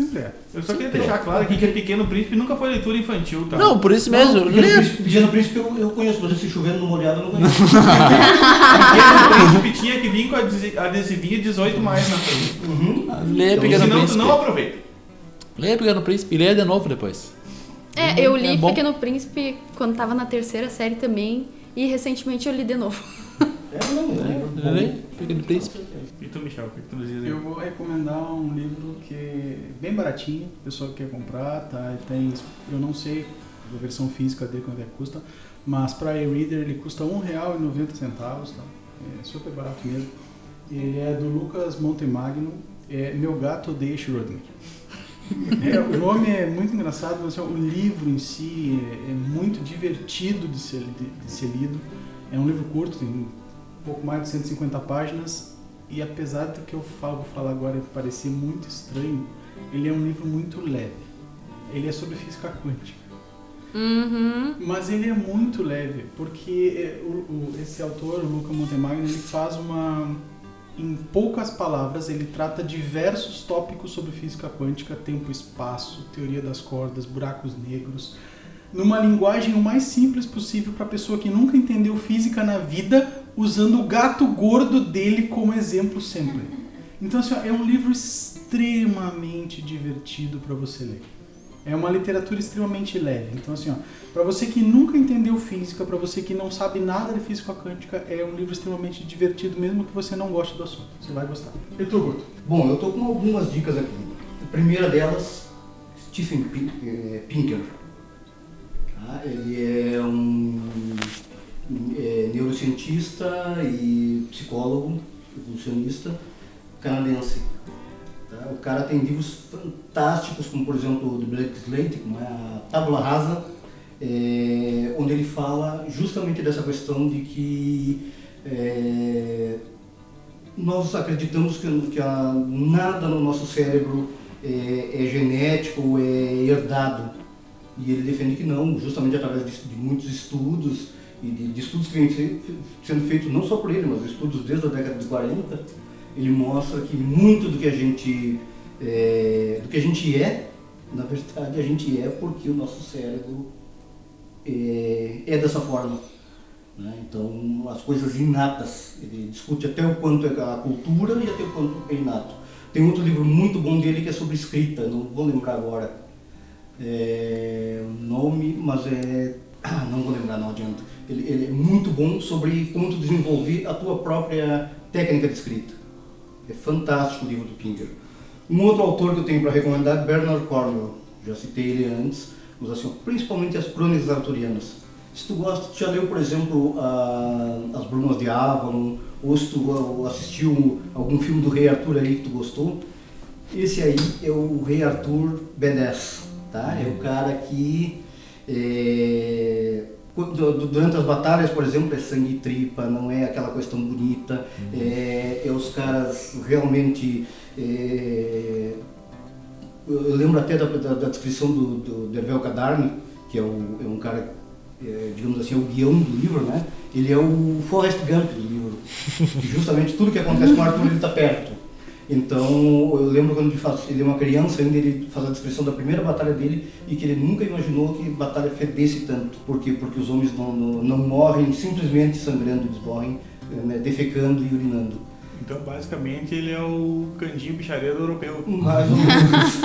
Sempre é. Eu só queria deixar claro aqui que Pequeno Príncipe nunca foi leitura infantil, tá? Não, por isso mesmo. Não, Pequeno lê. Príncipe, Pequeno Príncipe eu, eu conheço, mas esse chovendo no molhado eu não conheço. Pequeno Príncipe tinha que vir com adesi- adesivinho 18 mais na frente. Uhum. Lê Então, Pequeno Senão tu Príncipe. não aproveita. Leia Pequeno Príncipe e leia de novo depois. É, eu li É. Pequeno Príncipe quando tava na terceira série também. E recentemente eu li de novo. É, não, é um livro bom. Leia Pequeno Príncipe. E tu, Michel, o que tu nos diz aí? Eu vou recomendar um livro que é bem baratinho, a pessoa que quer comprar, tá? Ele tem, eu não sei a versão física dele quanto é que custa, mas para e-reader ele custa R$ 1,90, tá? É super barato mesmo. Ele é do Lucas Montemagno, é Meu Gato Odeia Schrödinger. É, o nome é muito engraçado, mas o livro em si é, é muito divertido de ser, de, de ser lido. É um livro curto, tem um pouco mais de 150 páginas, e apesar do que eu falo, vou falar agora parecer muito estranho, ele é um livro muito leve. Ele é sobre física quântica. Uhum. Mas ele é muito leve, porque é, o- o- esse autor, o Luca Montemagno, ele faz uma. Em poucas palavras, ele trata diversos tópicos sobre física quântica, tempo, espaço, teoria das cordas, buracos negros, numa linguagem o mais simples possível para a pessoa que nunca entendeu física na vida, usando o gato gordo dele como exemplo sempre. Então, assim, ó, é um livro extremamente divertido para você ler. É uma literatura extremamente leve. Então, assim, ó, para você que nunca entendeu física, para você que não sabe nada de física quântica, é um livro extremamente divertido, mesmo que você não goste do assunto. Você vai gostar. E tu, Guto? Bom, eu tô com algumas dicas aqui. A primeira delas, Stephen eh, Pinker. Tá? Ele é um é, neurocientista e psicólogo evolucionista canadense. Tá? O cara tem livros fantásticos, como por exemplo o The Black Slate, como é a Tábula Rasa, é, onde ele fala justamente dessa questão de que é, nós acreditamos que, que a- nada no nosso cérebro é, é genético é herdado. E ele defende que não, justamente através de, de muitos estudos, e de, de estudos que vêm fe- sendo feitos não só por ele, mas estudos desde a década de 40, ele mostra que muito do que a gente, é, do que a gente é, na verdade a gente é porque o nosso cérebro é, é dessa forma. né? Então, as coisas inatas, ele discute até o quanto é a cultura e até o quanto é inato. Tem outro livro muito bom dele que é sobre escrita, não vou lembrar agora é, o nome, mas é. Ah, não vou lembrar, não adianta. Ele, ele é muito bom sobre como tu desenvolver a tua própria técnica de escrita. É fantástico o livro do Pinker. Um outro autor que eu tenho para recomendar é Bernard Cornwell. Já citei ele antes, mas assim, principalmente as crônicas arturianas. Se tu gosta, tu já leu, por exemplo, a- As Brumas de Avalon, ou se tu uh, assistiu algum filme do Rei Arthur aí que tu gostou, esse aí é o Rei Arthur B10, tá? É o cara que é, durante as batalhas, por exemplo, é sangue e tripa, não é aquela questão bonita, é, é os caras realmente é, eu lembro até da, da- da descrição do, do Dervel Kadarni, que é, o- é um cara, é, digamos assim, é o guião do livro, né? Ele é o Forrest Gump do livro. Justamente tudo que acontece com o Arthur, ele está perto. Então, eu lembro quando ele, faz, ele é uma criança ainda, ele faz a descrição da primeira batalha dele e que ele nunca imaginou que batalha fedesse tanto. Por quê? Porque os homens não, não, não morrem simplesmente sangrando, eles morrem né, defecando e urinando. Então, basicamente, ele é o candinho bichareiro europeu. Mais ou menos.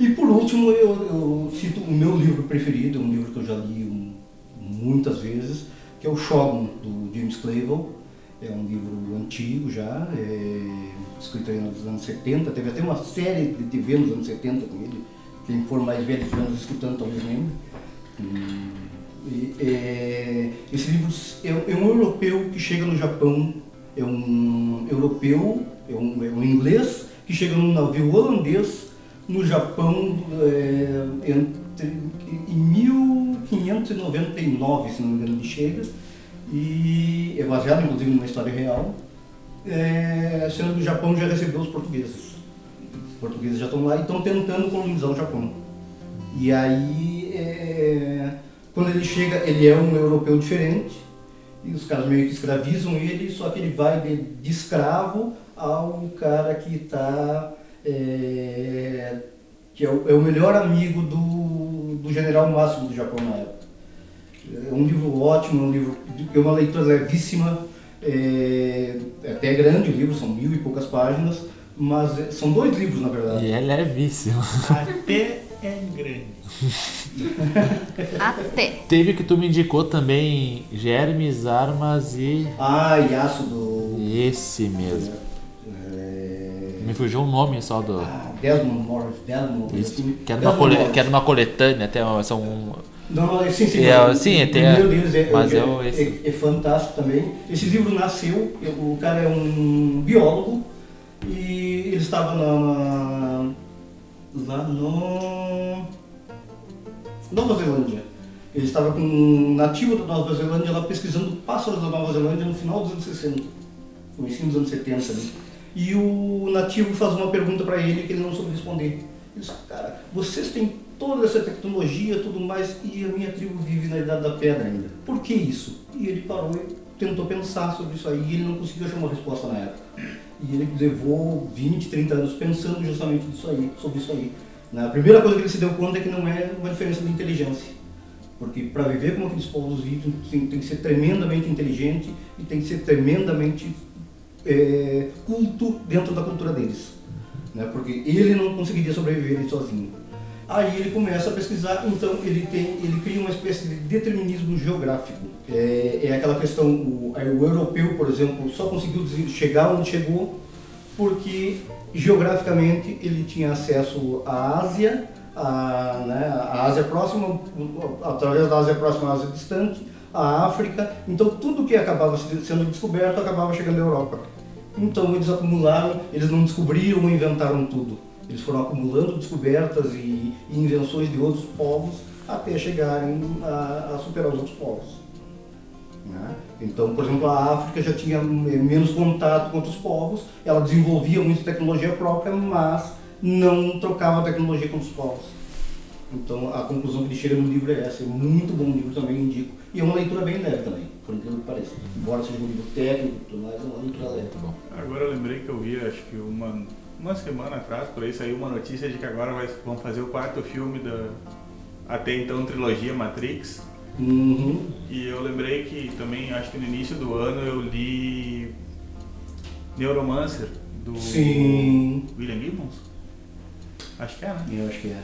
e por último, eu, eu cito o meu livro preferido, um livro que eu já li muitas vezes, que é o Shogun, do James Clavell. É um livro antigo já, é, escrito aí nos anos 70. Teve até uma série de TV nos anos 70 com ele. Quem for mais velho que nos escutando talvez lembre. Hum, é, esse livro é, é um europeu que chega no Japão, é um europeu, é um, é um inglês que chega num navio holandês no Japão é, entre, em 1599, se não me engano, ele chega, e é baseado inclusive numa história real, é, sendo que o Japão já recebeu os portugueses. Os portugueses já estão lá e estão tentando colonizar o Japão. E aí, é, quando ele chega, ele é um europeu diferente, e os caras meio que escravizam ele, só que ele vai de, de escravo ao cara que está. que é o, é o melhor amigo do, do general máximo do Japão na época. É um livro ótimo, é um livro, é uma leitura levíssima, é, é até grande o livro, são mil e poucas páginas, Mas é, são dois livros, na verdade. E é levíssimo. Até é grande. Até. Teve que tu me indicou também Germes, Armas e. Ah, Yasu do. Esse mesmo. É... Me fugiu o nome só do. Ah, Desmond Morris, Desmond. Isso. assim, Que era, uma Desmond cole... Morris. que era uma coletânea, até uma- são. um, Não, não, sim, sim. É, sim, tem primeiro deles é, mas é, é esse. é- é fantástico também. Esse livro nasceu, o cara é um biólogo e ele estava na, na- lá no Nova Zelândia. Ele estava com um nativo da Nova Zelândia lá pesquisando pássaros da Nova Zelândia no final dos anos 60, comecinho dos anos 70 ali. E o nativo faz uma pergunta para ele que ele não soube responder. Ele disse, cara, vocês têm toda essa tecnologia, tudo mais, e a minha tribo vive na Idade da Pedra ainda. Por que isso? E ele parou e tentou pensar sobre isso aí e ele não conseguiu achar uma resposta na época. E ele levou 20, 30 anos pensando justamente disso aí, sobre isso aí. A primeira coisa que ele se deu conta é que não é uma diferença de inteligência. Porque para viver como aqueles povos vivem, tem, tem que ser tremendamente inteligente e tem que ser tremendamente é, culto dentro da cultura deles. Né? Porque ele não conseguiria sobreviver sozinho. Aí ele começa a pesquisar, então ele, tem, ele cria uma espécie de determinismo geográfico. É, é aquela questão, o, o europeu, por exemplo, só conseguiu chegar onde chegou porque geograficamente ele tinha acesso à Ásia, à, né, à Ásia próxima, através da Ásia próxima à Ásia distante, à África. Então tudo que acabava se- sendo descoberto acabava chegando à Europa. Então eles acumularam, eles não descobriram inventaram tudo. Eles foram acumulando descobertas e, invenções de outros povos até chegarem a, a superar os outros povos. né? Então, por exemplo, a África já tinha me- menos contato com outros povos, ela desenvolvia muita tecnologia própria, mas não trocava tecnologia com os povos. Então, a conclusão que ele chega no livro é essa. É muito bom livro também, indico. E é uma leitura bem leve também, por incrível que pareça. Embora seja um livro técnico e tudo mais, é uma leitura leve. Agora eu lembrei que eu vi, acho que uma, uma semana atrás, por aí saiu uma notícia de que agora vai, vão fazer o quarto filme da até então trilogia Matrix. Uhum. E eu lembrei que também, acho que no início do ano eu li Neuromancer, do Sim. William Gibbons. Acho que é, né? Eu acho que é.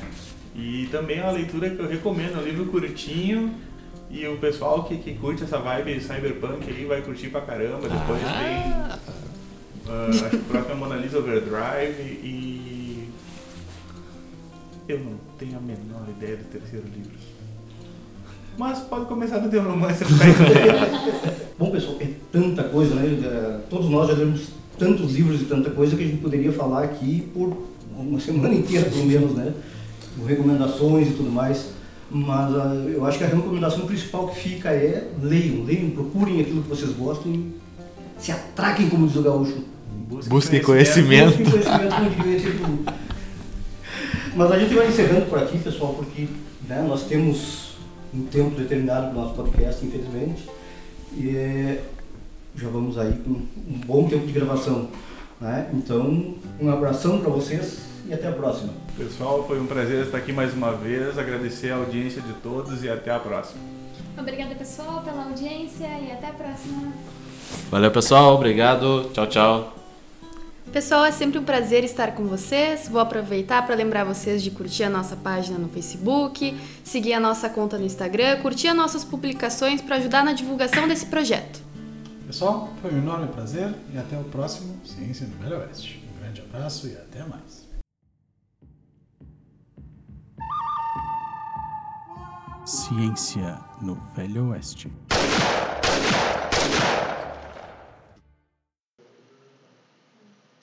E também é uma leitura que eu recomendo, é um livro curtinho e o pessoal que, que curte essa vibe cyberpunk aí vai curtir pra caramba. Depois ah, acho que o próximo é Mona Lisa Overdrive e. Eu não tenho a menor ideia do terceiro livro. Mas pode começar do teu romance Bom, pessoal, é tanta coisa, né? Todos nós já lemos tantos livros e tanta coisa que a gente poderia falar aqui por uma semana inteira, pelo menos, né? Com recomendações e tudo mais. Mas ah, eu acho que a recomendação principal que fica é leiam, leiam, procurem aquilo que vocês gostam e se atraquem, como diz o gaúcho. Busquem conhecimento. Busquem conhecimento, diria esse tudo. Mas a gente vai encerrando por aqui, pessoal, porque né, nós temos um tempo determinado para o nosso podcast, infelizmente. E é, já vamos aí com um bom tempo de gravação. Né? Então, um abração para vocês e até a próxima. Pessoal, foi um prazer estar aqui mais uma vez. Agradecer a audiência de todos e até a próxima. Obrigada, pessoal, pela audiência e até a próxima. Valeu, pessoal. Obrigado. Tchau, tchau. Pessoal, é sempre um prazer estar com vocês. Vou aproveitar para lembrar vocês de curtir a nossa página no Facebook, seguir a nossa conta no Instagram, curtir as nossas publicações para ajudar na divulgação desse projeto. Pessoal, foi um enorme prazer e até o próximo Ciência no Velho Oeste. Um grande abraço e até mais. Ciência no Velho Oeste.